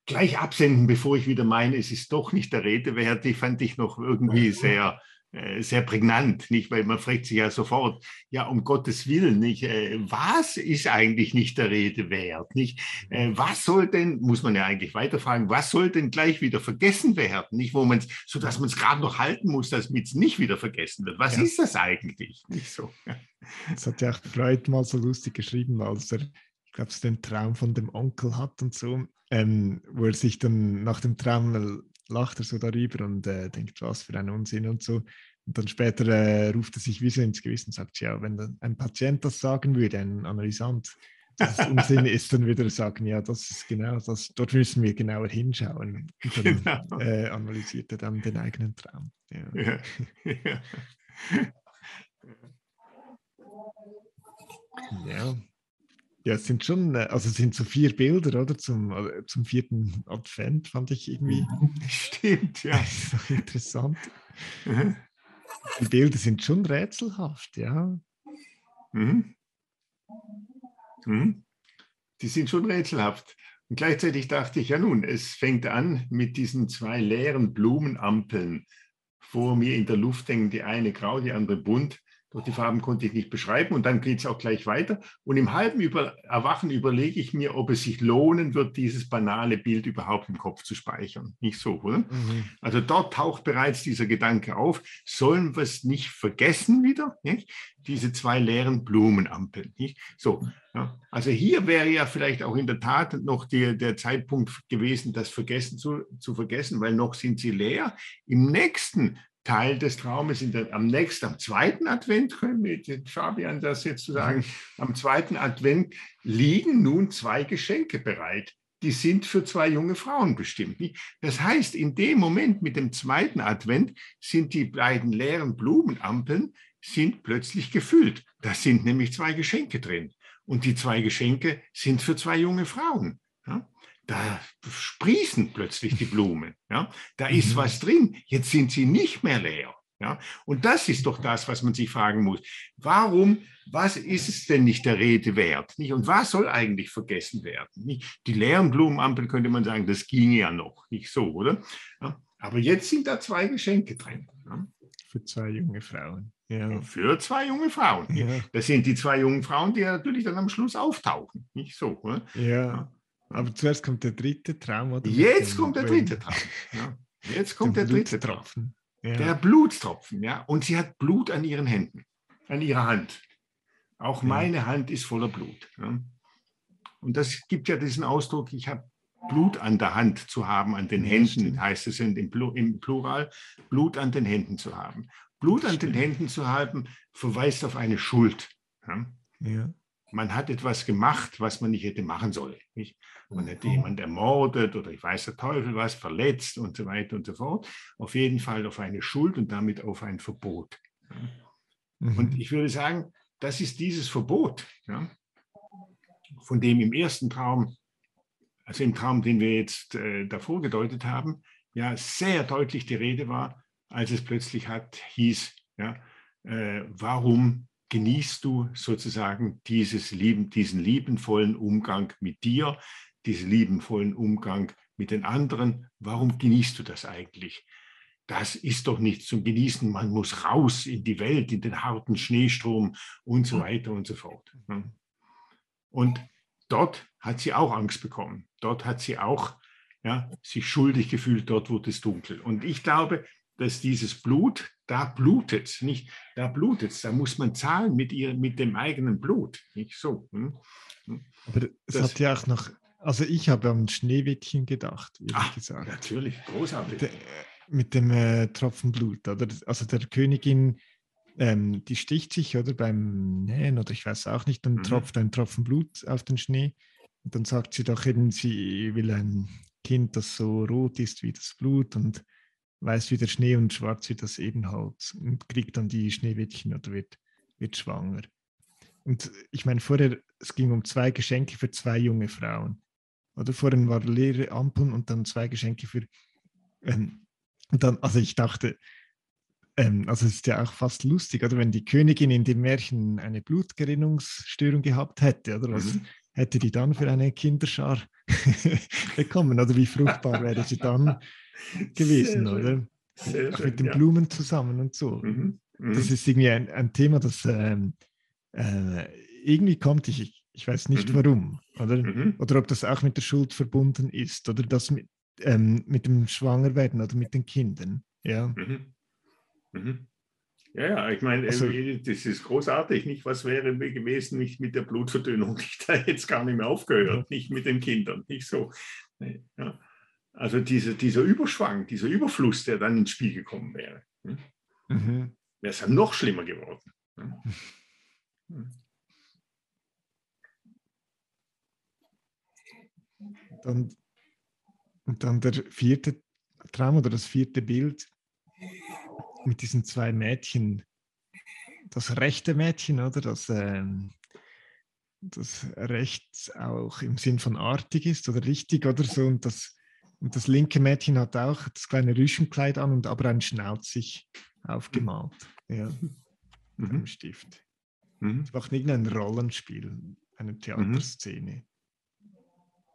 gleich absenden, bevor ich wieder meine, es ist doch nicht der Rede wert, die fand ich noch irgendwie sehr, äh, sehr prägnant, nicht? Weil man fragt sich ja sofort, ja, um Gottes Willen, nicht? Äh, was ist eigentlich nicht der Rede wert, nicht? Äh, was soll denn, muss man ja eigentlich weiterfragen, was soll denn gleich wieder vergessen werden, nicht? Wo man es, so dass man es gerade noch halten muss, damit es nicht wieder vergessen wird. Was ja. ist das eigentlich? Nicht so. Das hat ja auch Freud mal so lustig geschrieben, als er, ich glaube, den Traum von dem Onkel hat und so, ähm, wo er sich dann nach dem Traum lacht er so darüber und äh, denkt, was für ein Unsinn und so. Und dann später äh, ruft er sich wie so ins Gewissen und sagt, ja, wenn ein Patient das sagen würde, ein Analysant, dass es Unsinn ist, dann wieder sagen, ja, das ist genau das, dort müssen wir genauer hinschauen. Und dann genau. äh, analysiert er dann den eigenen Traum. Ja. Ja. ja. ja. Ja, es sind schon, äh, also es sind so vier Bilder, oder? Zum, äh, zum vierten Advent fand ich irgendwie. Stimmt, ja. interessant. Mhm. Die Bilder sind schon rätselhaft, ja. Mhm. Mhm. Die sind schon rätselhaft. Und gleichzeitig dachte ich, ja nun, es fängt an mit diesen zwei leeren Blumenampeln vor mir in der Luft hängen, die eine grau, die andere bunt. Doch die Farben konnte ich nicht beschreiben und dann geht es auch gleich weiter. Und im halben Über Erwachen überlege ich mir, ob es sich lohnen wird, dieses banale Bild überhaupt im Kopf zu speichern. Nicht so, oder? Mhm. Also dort taucht bereits dieser Gedanke auf, sollen wir es nicht vergessen wieder? Nicht? Diese zwei leeren Blumenampeln. Nicht? So, ja. Also hier wäre ja vielleicht auch in der Tat noch die, der Zeitpunkt gewesen, das Vergessen zu, zu vergessen, weil noch sind sie leer. Im nächsten Teil des Traumes in der, am nächsten, am zweiten Advent, können wir mit Fabian das jetzt zu sagen, am zweiten Advent liegen nun zwei Geschenke bereit. Die sind für zwei junge Frauen bestimmt. Das heißt, in dem Moment mit dem zweiten Advent sind die beiden leeren Blumenampeln sind plötzlich gefüllt. Da sind nämlich zwei Geschenke drin. Und die zwei Geschenke sind für zwei junge Frauen. Ja? Da sprießen plötzlich die Blumen. Ja? Da ist mhm. was drin. Jetzt sind sie nicht mehr leer. Ja? Und das ist doch das, was man sich fragen muss. Warum, was ist es denn nicht der Rede wert? Nicht? Und was soll eigentlich vergessen werden? Nicht? Die leeren Blumenampeln könnte man sagen, das ginge ja noch. Nicht so, oder? Ja? Aber jetzt sind da zwei Geschenke drin. Ja? Für zwei junge Frauen. Ja. Für zwei junge Frauen. Ja. Das sind die zwei jungen Frauen, die natürlich dann am Schluss auftauchen. Nicht so, oder? ja. Aber zuerst kommt der dritte Traum. Oder Jetzt kommt der dritte Traum. Ja. Jetzt kommt der, der dritte Traum. Ja. Der Blutstropfen, ja. Und sie hat Blut an ihren Händen, an ihrer Hand. Auch ja. meine Hand ist voller Blut. Ja. Und das gibt ja diesen Ausdruck, ich habe Blut an der Hand zu haben, an den Händen, heißt es im, Plural, Blut an den Händen zu haben. Blut an den Händen zu haben, verweist auf eine Schuld. Ja man hat etwas gemacht, was man nicht hätte machen sollen. Nicht? Man hätte mhm. jemanden ermordet oder ich weiß der Teufel was, verletzt und so weiter und so fort. Auf jeden Fall auf eine Schuld und damit auf ein Verbot. Mhm. Und ich würde sagen, das ist dieses Verbot, ja, von dem im ersten Traum, also im Traum, den wir jetzt äh, davor gedeutet haben, ja, sehr deutlich die Rede war, als es plötzlich hat, hieß, ja, äh, warum genießt du sozusagen dieses Lieben, diesen liebenvollen Umgang mit dir, diesen liebenvollen Umgang mit den anderen. Warum genießt du das eigentlich? Das ist doch nicht zum Genießen. Man muss raus in die Welt, in den harten Schneestrom und so weiter und so fort. Und dort hat sie auch Angst bekommen. Dort hat sie auch ja, sich schuldig gefühlt, dort wurde es dunkel. Und ich glaube, dass dieses Blut, da blutet nicht, da blutet da muss man zahlen mit, ihr, mit dem eigenen Blut, nicht so. Hm? hm? Aber es hat ja auch noch, also ich habe an Schneewittchen gedacht, ehrlich Ach, gesagt. Natürlich, großartig. De, mit dem äh, Tropfen Blut, oder? Also der Königin, ähm, die sticht sich, oder beim Nähen, oder ich weiß auch nicht, dann mhm. tropft ein Tropfen Blut auf den Schnee. Und dann sagt sie doch eben, sie will ein Kind, das so rot ist wie das Blut und weiß wie der Schnee und schwarz wie das Ebenholz und kriegt dann die Schneewittchen oder wird, wird schwanger. Und ich meine, vorher, es ging um zwei Geschenke für zwei junge Frauen. Oder vorhin waren leere Ampeln und dann zwei Geschenke für. Ähm, und dann, also ich dachte, ähm, also es ist ja auch fast lustig, oder wenn die Königin in dem Märchen eine Blutgerinnungsstörung gehabt hätte, oder was mhm. hätte die dann für eine Kinderschar bekommen? Oder wie fruchtbar wäre sie dann gewesen, oder? Auch mit den ja. Blumen zusammen und so. Mhm. Mhm. Das ist irgendwie ein, ein Thema, das ähm, äh, irgendwie kommt, ich, ich weiß nicht mhm. warum, oder? Mhm. Oder ob das auch mit der Schuld verbunden ist, oder das mit, ähm, mit dem Schwangerwerden oder mit den Kindern. Ja. Mhm. Ja, ja, ich meine, also, äh, das ist großartig. Nicht, was wäre gewesen, nicht mit der Blutverdünnung, nicht da jetzt gar nicht mehr aufgehört, nicht mit den Kindern, nicht so. Ja. Also diese, dieser Überschwang, dieser Überfluss, der dann ins Spiel gekommen wäre, hm? mhm. wäre es dann noch schlimmer geworden. Und, und dann der vierte Traum oder das vierte Bild mit diesen zwei Mädchen. Das rechte Mädchen, oder? Das, ähm, das rechts auch im Sinn von artig ist oder richtig oder so. Und das, und das linke Mädchen hat auch das kleine Rüschenkleid an und aber einen Schnauz sich aufgemalt. Ja, mit einem Stift. Mhm. Es macht irgendein Rollenspiel, eine Theaterszene.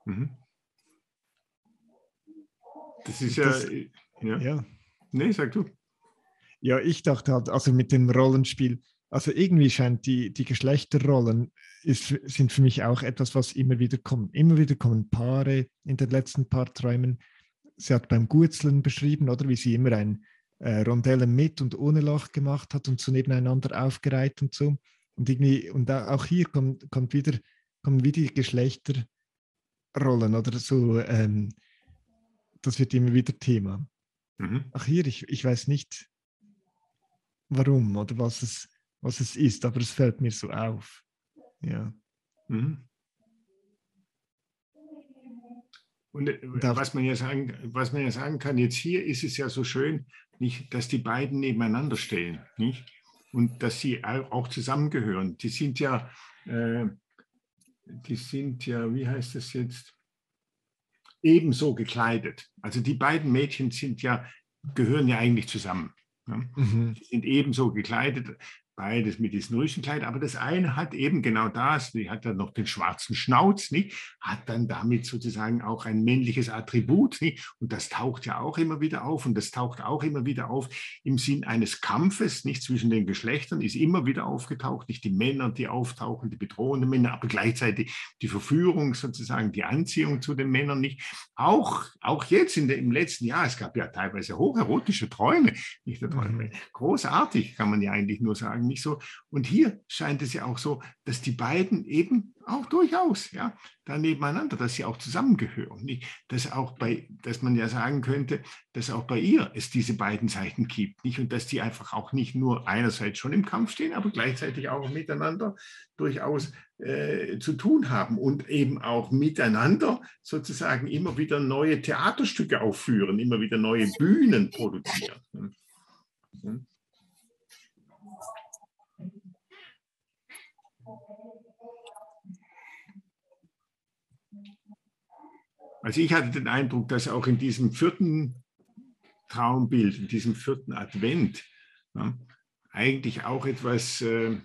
Mhm. Das ist Das- ja, ja. Ja. Nee, sag du. Ja, ich dachte halt, also mit dem Rollenspiel, also irgendwie scheint die, die Geschlechterrollen ist, sind für mich auch etwas, was immer wieder kommt. Immer wieder kommen Paare in den letzten paar Träumen. Sie hat beim Gurzeln beschrieben, oder wie sie immer ein äh, Rondelle mit und ohne Loch gemacht hat und so nebeneinander aufgereiht und so. Und irgendwie, und auch hier kommt, kommt wieder, kommen wieder die Geschlechterrollen oder so, ähm, das wird immer wieder Thema. Mhm. Ach hier, ich, ich weiß nicht, warum oder was es, was es ist, aber es fällt mir so auf. Ja. Mhm. Und äh, was man, ja sagen, was man ja sagen kann, jetzt hier ist es ja so schön, nicht, dass die beiden nebeneinander stehen, nicht? Und dass sie au- auch zusammengehören. Die sind ja, äh, die sind ja, wie heißt das jetzt? Ebenso gekleidet. Also die beiden Mädchen sind ja, gehören ja eigentlich zusammen. Ne? Mhm. Die sind ebenso gekleidet, beides mit diesem Rüschenkleid, aber das eine hat eben genau das, die hat dann noch den schwarzen Schnauz, nicht? hat dann damit sozusagen auch ein männliches Attribut nicht? und das taucht ja auch immer wieder auf und das taucht auch immer wieder auf im Sinn eines Kampfes, nicht zwischen den Geschlechtern, ist immer wieder aufgetaucht, nicht die Männer, die auftauchen, die bedrohenden Männer, aber gleichzeitig die Verführung sozusagen, die Anziehung zu den Männern nicht. Auch, auch jetzt in der, im letzten Jahr, es gab ja teilweise hocherotische Träume, nicht der Träume, Mhm. großartig kann man ja eigentlich nur sagen, nicht so. Und hier scheint es ja auch so, dass die beiden eben auch durchaus, ja, da nebeneinander, dass sie auch zusammengehören. Nicht? Dass auch bei, dass man ja sagen könnte, dass auch bei ihr es diese beiden Seiten gibt, nicht? Und dass die einfach auch nicht nur einerseits schon im Kampf stehen, aber gleichzeitig auch miteinander durchaus äh, zu tun haben und eben auch miteinander sozusagen immer wieder neue Theaterstücke aufführen, immer wieder neue Bühnen produzieren. Hm? Also ich hatte den Eindruck, dass auch in diesem vierten Traumbild, in diesem vierten Advent, ja, eigentlich auch etwas äh,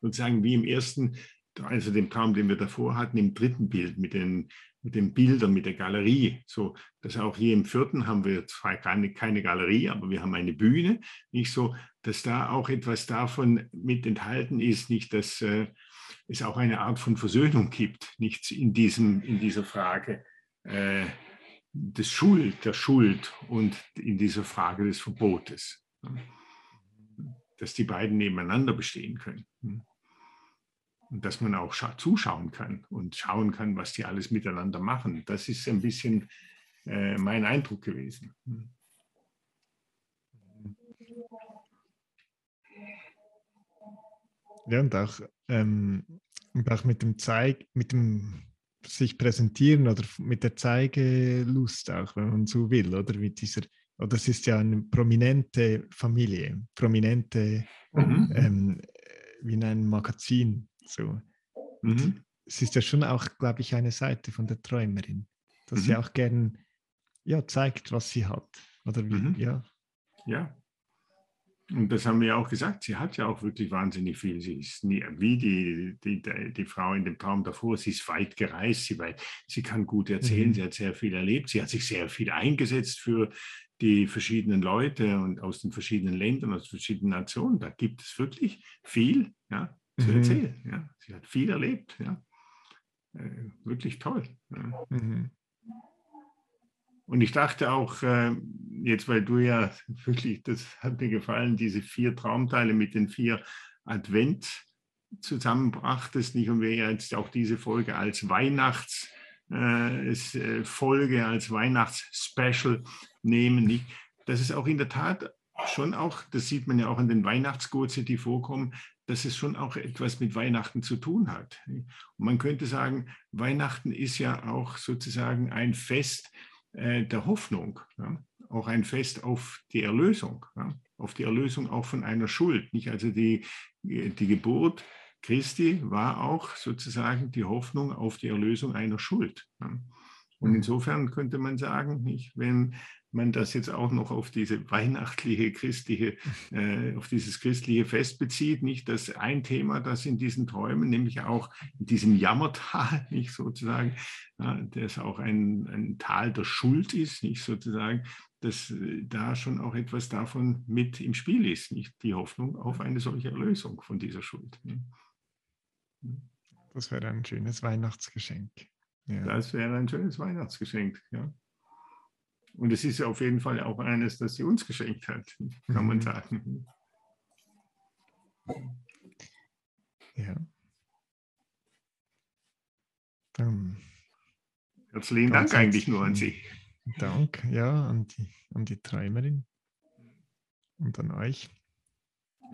sozusagen wie im ersten, also dem Traum, den wir davor hatten, im dritten Bild mit den, mit den Bildern, mit der Galerie, so dass auch hier im vierten haben wir zwar keine, keine Galerie, aber wir haben eine Bühne, nicht so, dass da auch etwas davon mit enthalten ist, nicht dass äh, es auch eine Art von Versöhnung gibt, nicht in, diesem, in dieser Frage äh, des Schuld, der Schuld und in dieser Frage des Verbotes. Dass die beiden nebeneinander bestehen können. Und dass man auch zuschauen kann und schauen kann, was die alles miteinander machen. Das ist ein bisschen äh, mein Eindruck gewesen. Ja, und auch, ähm, und auch mit dem Zeig, mit dem sich präsentieren oder mit der Zeigelust auch, wenn man so will, oder mit dieser, oder es ist ja eine prominente Familie, prominente, Mhm. ähm, wie in einem Magazin. So. Mhm. Es ist ja schon auch, glaube ich, eine Seite von der Träumerin, dass sie Mhm. auch gern ja, zeigt, was sie hat. Oder wie, Mhm. ja. Ja. Und das haben wir ja auch gesagt, sie hat ja auch wirklich wahnsinnig viel. Sie ist nie, wie die, die, die, die Frau in dem Traum davor, sie ist weit gereist, sie, weit, sie kann gut erzählen, Mhm. sie hat sehr viel erlebt, sie hat sich sehr viel eingesetzt für die verschiedenen Leute und aus den verschiedenen Ländern, aus verschiedenen Nationen. Da gibt es wirklich viel ja, zu Mhm. erzählen. Ja. Sie hat viel erlebt. Ja. Äh, wirklich toll. Ja. Mhm. Und ich dachte auch, äh, jetzt weil du ja wirklich, das hat mir gefallen, diese vier Traumteile mit den vier Advent zusammenbrachtest, nicht? Und wir jetzt auch diese Folge als Weihnachts äh, äh, als Weihnachtsspecial nehmen, nicht? Das ist auch in der Tat schon auch, das sieht man ja auch an den Weihnachtsgurze, die vorkommen, dass es schon auch etwas mit Weihnachten zu tun hat. Und man könnte sagen, Weihnachten ist ja auch sozusagen ein Fest der Hoffnung, ja? auch ein Fest auf die Erlösung, ja? auf die Erlösung auch von einer Schuld. Nicht? Also die, die Geburt Christi war auch sozusagen die Hoffnung auf die Erlösung einer Schuld. Ja? Und mhm. insofern könnte man sagen, nicht, wenn man das jetzt auch noch auf diese weihnachtliche christliche, äh, auf dieses christliche Fest bezieht, nicht dass ein Thema, das in diesen Träumen, nämlich auch in diesem Jammertal, nicht sozusagen, ja, das auch ein, ein Tal der Schuld ist, nicht sozusagen, dass äh, da schon auch etwas davon mit im Spiel ist, nicht die Hoffnung auf eine solche Erlösung von dieser Schuld. Das wäre ein schönes Weihnachtsgeschenk. Ja. Das wäre ein schönes Weihnachtsgeschenk, ja. Und es ist auf jeden Fall auch eines, das sie uns geschenkt hat, kann mhm. man sagen. Ja. Dann Herzlichen Dank eigentlich nur an Sie. Dank, ja, an die, an die Träumerin und an euch.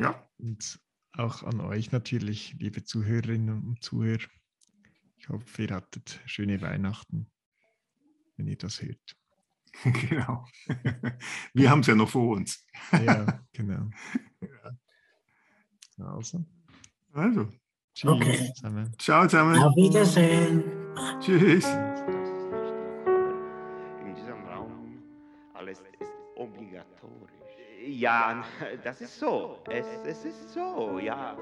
Ja. Und auch an euch natürlich, liebe Zuhörerinnen und Zuhörer. Ich hoffe, ihr hattet schöne Weihnachten, wenn ihr das hört. Genau. Wir haben es ja noch vor uns. Ja, genau. Also. Also. Tschüss okay. zusammen. Ciao zusammen. Auf Wiedersehen. Tschüss. In diesem Raum alles ist obligatorisch. Ja, das ist so. Es, es ist so, ja.